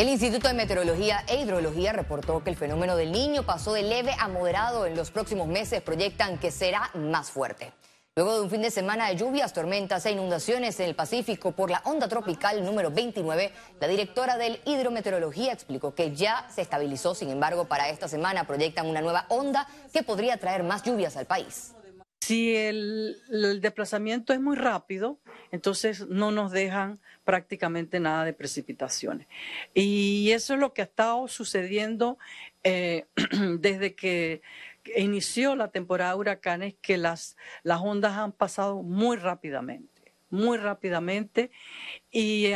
El Instituto de Meteorología e Hidrología reportó que el fenómeno del niño pasó de leve a moderado. En los próximos meses proyectan que será más fuerte. Luego de un fin de semana de lluvias, tormentas e inundaciones en el Pacífico por la onda tropical número 29, la directora del Hidrometeorología explicó que ya se estabilizó. Sin embargo, para esta semana proyectan una nueva onda que podría traer más lluvias al país. Si el, desplazamiento es muy rápido, entonces no nos dejan prácticamente nada de precipitaciones. Y eso es lo que ha estado sucediendo eh, desde que inició la temporada de huracanes, que las, ondas han pasado muy rápidamente, muy rápidamente, y,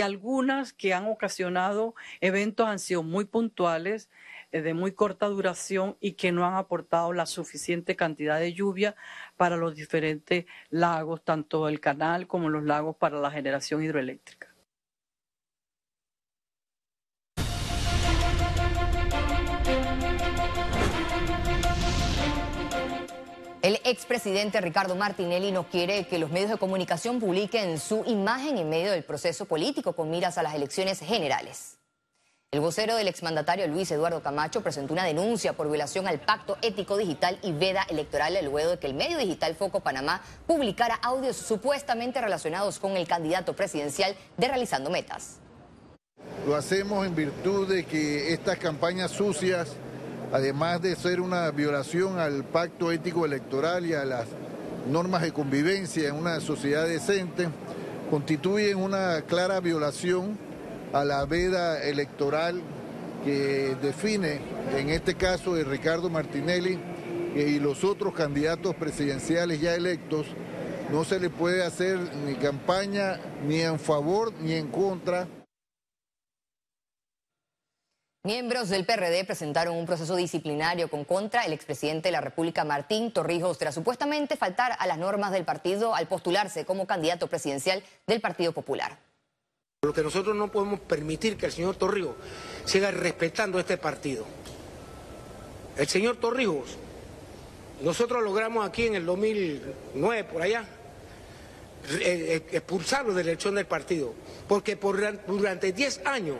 algunas que han ocasionado eventos han sido muy puntuales de muy corta duración y que no han aportado la suficiente cantidad de lluvia para los diferentes lagos, tanto el canal como los lagos para la generación hidroeléctrica. El expresidente Ricardo Martinelli no quiere que los medios de comunicación publiquen su imagen en medio del proceso político con miras a las elecciones generales. El vocero del exmandatario Luis Eduardo Camacho presentó una denuncia por violación al pacto ético digital y veda electoral luego de que el medio digital Foco Panamá publicara audios supuestamente relacionados con el candidato presidencial de Realizando Metas. Lo hacemos en virtud de que estas campañas sucias, además de ser una violación al pacto ético electoral y a las normas de convivencia en una sociedad decente, constituyen una clara violación a la veda electoral que define, en este caso, de Ricardo Martinelli y los otros candidatos presidenciales ya electos, no se le puede hacer ni campaña ni en favor ni en contra. Miembros del PRD presentaron un proceso disciplinario con contra el expresidente de la República, Martín Torrijos, tras supuestamente faltar a las normas del partido al postularse como candidato presidencial del Partido Popular. Lo que nosotros no podemos permitir que el señor Torrijos siga respetando este partido. El señor Torrijos, nosotros logramos aquí en el 2009, por allá, eh, expulsarlo de la elección del partido, porque durante 10 años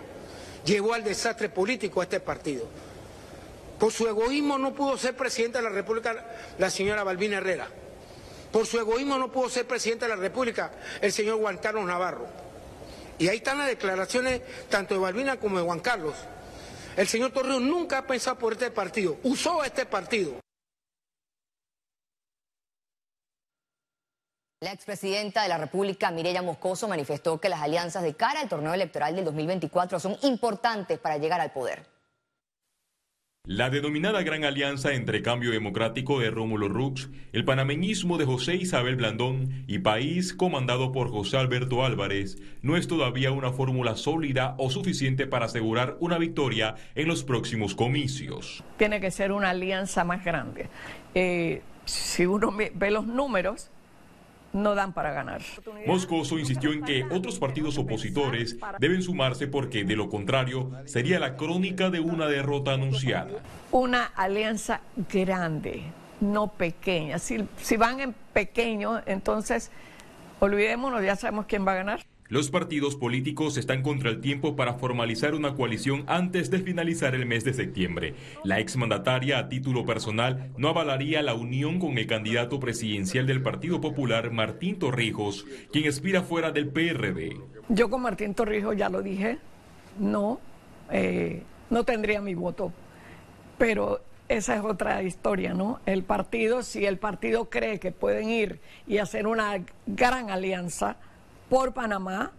llevó al desastre político a este partido. Por su egoísmo no pudo ser presidente de la República la señora Balbina Herrera. Por su egoísmo no pudo ser presidente de la República el señor Juan Carlos Navarro. Y ahí están las declaraciones tanto de Balbina como de Juan Carlos. El señor Torrijos nunca ha pensado por este partido, usó este partido. La expresidenta de la República, Mireya Moscoso, manifestó que las alianzas de cara al torneo electoral del 2024 son importantes para llegar al poder. La denominada Gran Alianza entre Cambio Democrático de Rómulo Rux, el panameñismo de José Isabel Blandón y País comandado por José Alberto Álvarez no es todavía una fórmula sólida o suficiente para asegurar una victoria en los próximos comicios. Tiene que ser una alianza más grande. Eh, si uno ve los números, no dan para ganar. Moscoso insistió en que otros partidos opositores deben sumarse porque de lo contrario sería la crónica de una derrota anunciada. Una alianza grande, no pequeña. Si, si van en pequeño, entonces olvidémonos, ya sabemos quién va a ganar. Los partidos políticos están contra el tiempo para formalizar una coalición antes de finalizar el mes de septiembre. La exmandataria a título personal no avalaría la unión con el candidato presidencial del Partido Popular, Martín Torrijos, quien expira fuera del PRD. Yo con Martín Torrijos ya lo dije, no, eh, no tendría mi voto, pero esa es otra historia, ¿no? El partido, si el partido cree que pueden ir y hacer una gran alianza, por Panamá,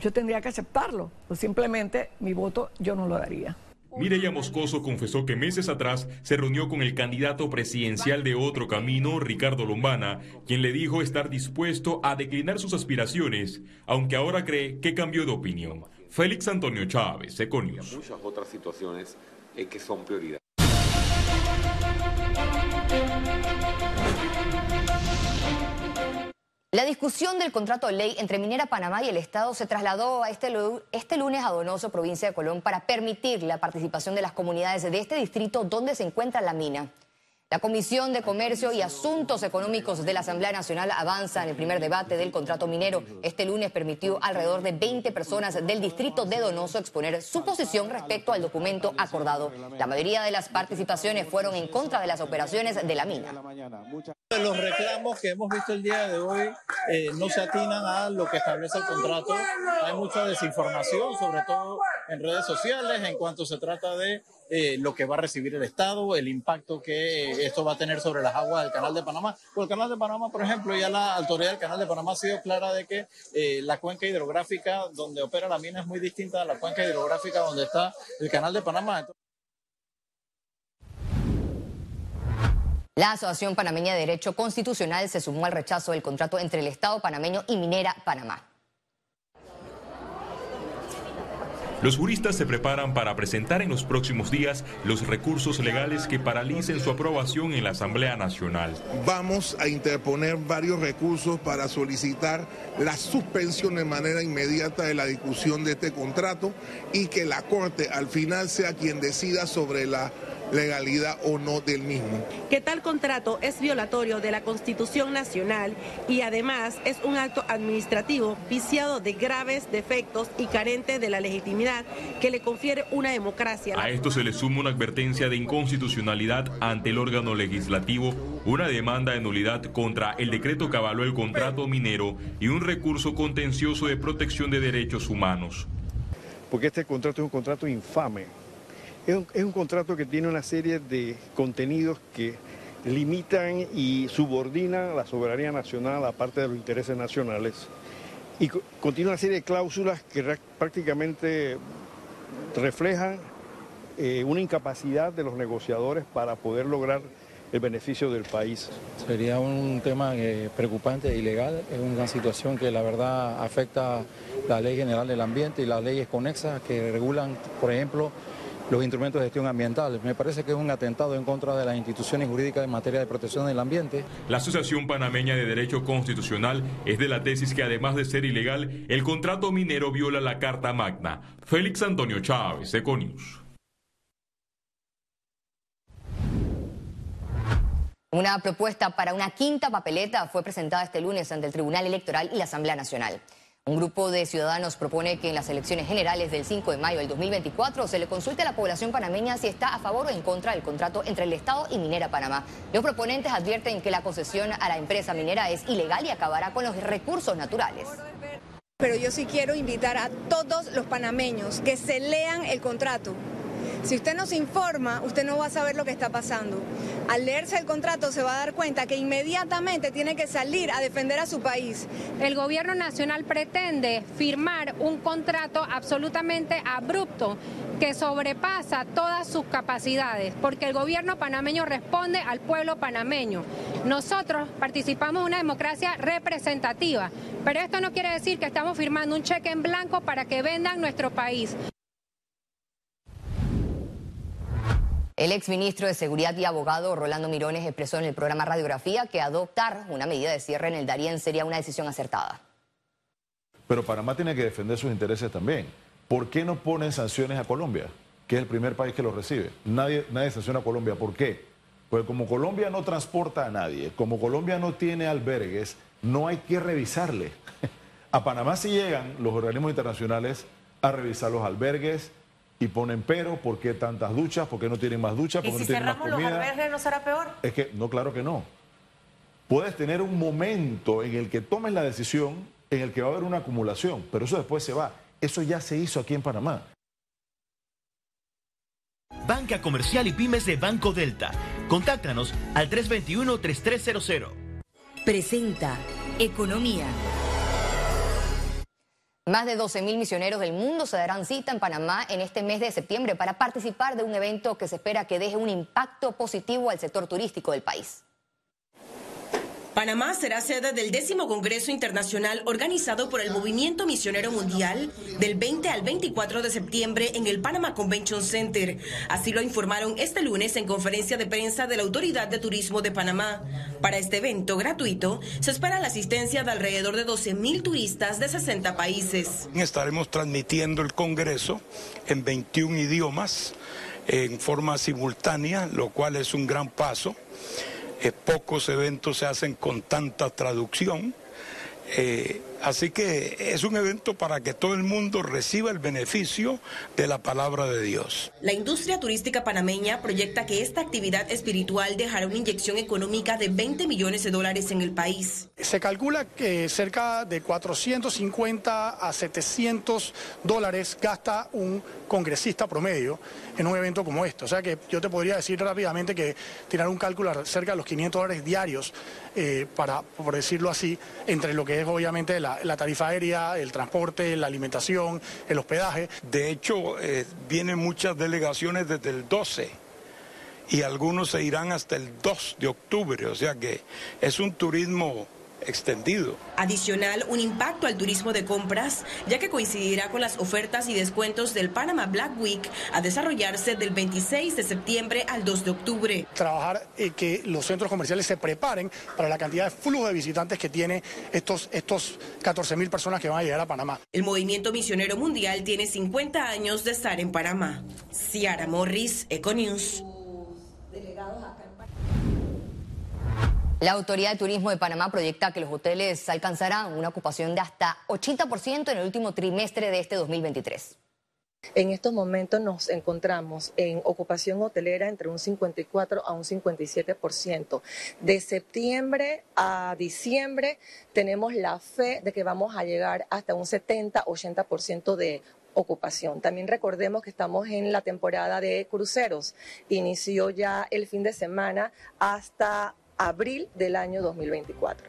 yo tendría que aceptarlo. Pues simplemente mi voto yo no lo daría. Mireya Moscoso confesó que meses atrás se reunió con el candidato presidencial de otro camino, Ricardo Lombana, quien le dijo estar dispuesto a declinar sus aspiraciones, aunque ahora cree que cambió de opinión. Félix Antonio Chávez, Econius. Muchas otras situaciones eh, que son prioridad. La discusión del contrato de ley entre Minera Panamá y el Estado se trasladó a este, este, lunes a Donoso, provincia de Colón, para permitir la participación de las comunidades de este distrito donde se encuentra la mina. La Comisión de Comercio y Asuntos Económicos de la Asamblea Nacional avanza en el primer debate del contrato minero. Este lunes permitió alrededor de 20 personas del distrito de Donoso exponer su posición respecto al documento acordado. La mayoría de las participaciones fueron en contra de las operaciones de la mina. Los reclamos que hemos visto el día de hoy eh, no se atinan a lo que establece el contrato. Hay mucha desinformación, sobre todo en redes sociales, en cuanto se trata de eh, lo que va a recibir el Estado, el impacto que esto va a tener sobre las aguas del Canal de Panamá. Por el Canal de Panamá, por ejemplo, ya la autoridad del Canal de Panamá ha sido clara de que eh, la cuenca hidrográfica donde opera la mina es muy distinta a la cuenca hidrográfica donde está el Canal de Panamá. La Asociación Panameña de Derecho Constitucional se sumó al rechazo del contrato entre el Estado panameño y Minera Panamá. Los juristas se preparan para presentar en los próximos días los recursos legales que paralicen su aprobación en la Asamblea Nacional. Vamos a interponer varios recursos para solicitar la suspensión de manera inmediata de la discusión de este contrato y que la Corte al final sea quien decida sobre la legalidad o no del mismo. Que tal contrato es violatorio de la Constitución Nacional y además es un acto administrativo viciado de graves defectos y carente de la legitimidad que le confiere una democracia. A esto se le suma una advertencia de inconstitucionalidad ante el órgano legislativo, una demanda de nulidad contra el decreto que avaló el contrato minero y un recurso contencioso de protección de derechos humanos. Porque este contrato es un contrato infame es un, contrato que tiene una serie de contenidos que limitan y subordinan la soberanía nacional a parte de los intereses nacionales y contiene una serie de cláusulas que prácticamente reflejan eh, una incapacidad de los negociadores para poder lograr el beneficio del país. Sería un tema eh, preocupante e ilegal, es una situación que la verdad afecta la ley general del ambiente y las leyes conexas que regulan, por ejemplo, los instrumentos de gestión ambiental. Me parece que es un atentado en contra de las instituciones jurídicas en materia de protección del ambiente. La Asociación Panameña de Derecho Constitucional es de la tesis que además de ser ilegal, el contrato minero viola la Carta Magna. Félix Antonio Chávez, Econius. Una propuesta para una quinta papeleta fue presentada este lunes ante el Tribunal Electoral y la Asamblea Nacional. Un grupo de ciudadanos propone que en las elecciones generales del 5 de mayo del 2024 se le consulte a la población panameña si está a favor o en contra del contrato entre el Estado y Minera Panamá. Los proponentes advierten que la concesión a la empresa minera es ilegal y acabará con los recursos naturales. Pero yo sí quiero invitar a todos los panameños que se lean el contrato, si usted no se informa, usted no va a saber lo que está pasando. Al leerse el contrato se va a dar cuenta que inmediatamente tiene que salir a defender a su país. El gobierno nacional pretende firmar un contrato absolutamente abrupto que sobrepasa todas sus capacidades, porque el gobierno panameño responde al pueblo panameño. Nosotros participamos en una democracia representativa, pero esto no quiere decir que estamos firmando un cheque en blanco para que vendan nuestro país. El exministro de Seguridad y abogado Rolando Mirones expresó en el programa Radiografía que adoptar una medida de cierre en el Darién sería una decisión acertada. Pero Panamá tiene que defender sus intereses también. ¿Por qué no ponen sanciones a Colombia, que es el primer país que lo recibe? Nadie, nadie sanciona a Colombia. ¿Por qué? Pues como Colombia no transporta a nadie, como Colombia no tiene albergues, no hay que revisarle. A Panamá sí llegan los organismos internacionales a revisar los albergues, y ponen pero, ¿por qué tantas duchas? ¿Por qué no tienen más duchas? ¿Por qué ¿Y no si tienen más cerramos los albergues no será peor? Es que, no, claro que no. Puedes tener un momento en el que tomes la decisión, en el que va a haber una acumulación, pero eso después se va. Eso ya se hizo aquí en Panamá. Banca Comercial y Pymes de Banco Delta. Contáctanos al 321-3300. Presenta Economía. Más de 12.000 misioneros del mundo se darán cita en Panamá en este mes de septiembre para participar de un evento que se espera que deje un impacto positivo al sector turístico del país. Panamá será sede del décimo Congreso Internacional organizado por el Movimiento Misionero Mundial del 20 al 24 de septiembre en el Panama Convention Center. Así lo informaron este lunes en conferencia de prensa de la Autoridad de Turismo de Panamá. Para este evento gratuito se espera la asistencia de alrededor de 12 mil turistas de 60 países. Estaremos transmitiendo el Congreso en 21 idiomas en forma simultánea, lo cual es un gran paso Eh, pocos eventos se hacen con tanta traducción. Eh, así que es un evento para que todo el mundo reciba el beneficio de la palabra de Dios. La industria turística panameña proyecta que esta actividad espiritual dejará una inyección económica de 20 millones de dólares en el país. Se calcula que cerca de 450 a 700 dólares gasta un congresista promedio en un evento como este. O sea que yo te podría decir rápidamente que tirar un cálculo cerca de los 500 dólares diarios eh, para, por decirlo así, entre lo que es obviamente la, tarifa aérea, el transporte, la alimentación, el hospedaje. De hecho, eh, vienen muchas delegaciones desde el 12 y algunos se irán hasta el 2 de octubre, o sea que es un turismo extendido. Adicional, un impacto al turismo de compras, ya que coincidirá con las ofertas y descuentos del Panama Black Week a desarrollarse del 26 de septiembre al 2 de octubre. Trabajar y eh, que los centros comerciales se preparen para la cantidad de flujo de visitantes que tiene estos, estos 14 mil personas que van a llegar a Panamá. El movimiento misionero mundial tiene 50 años de estar en Panamá. Ciara Morris, Econews. La Autoridad de Turismo de Panamá proyecta que los hoteles alcanzarán una ocupación de hasta 80% en el último trimestre de este 2023. En estos momentos nos encontramos en ocupación hotelera entre un 54 a un 57%. De septiembre a diciembre tenemos la fe de que vamos a llegar hasta un 70-80% de ocupación. También recordemos que estamos en la temporada de cruceros. Inició ya el fin de semana hasta abril del año 2024.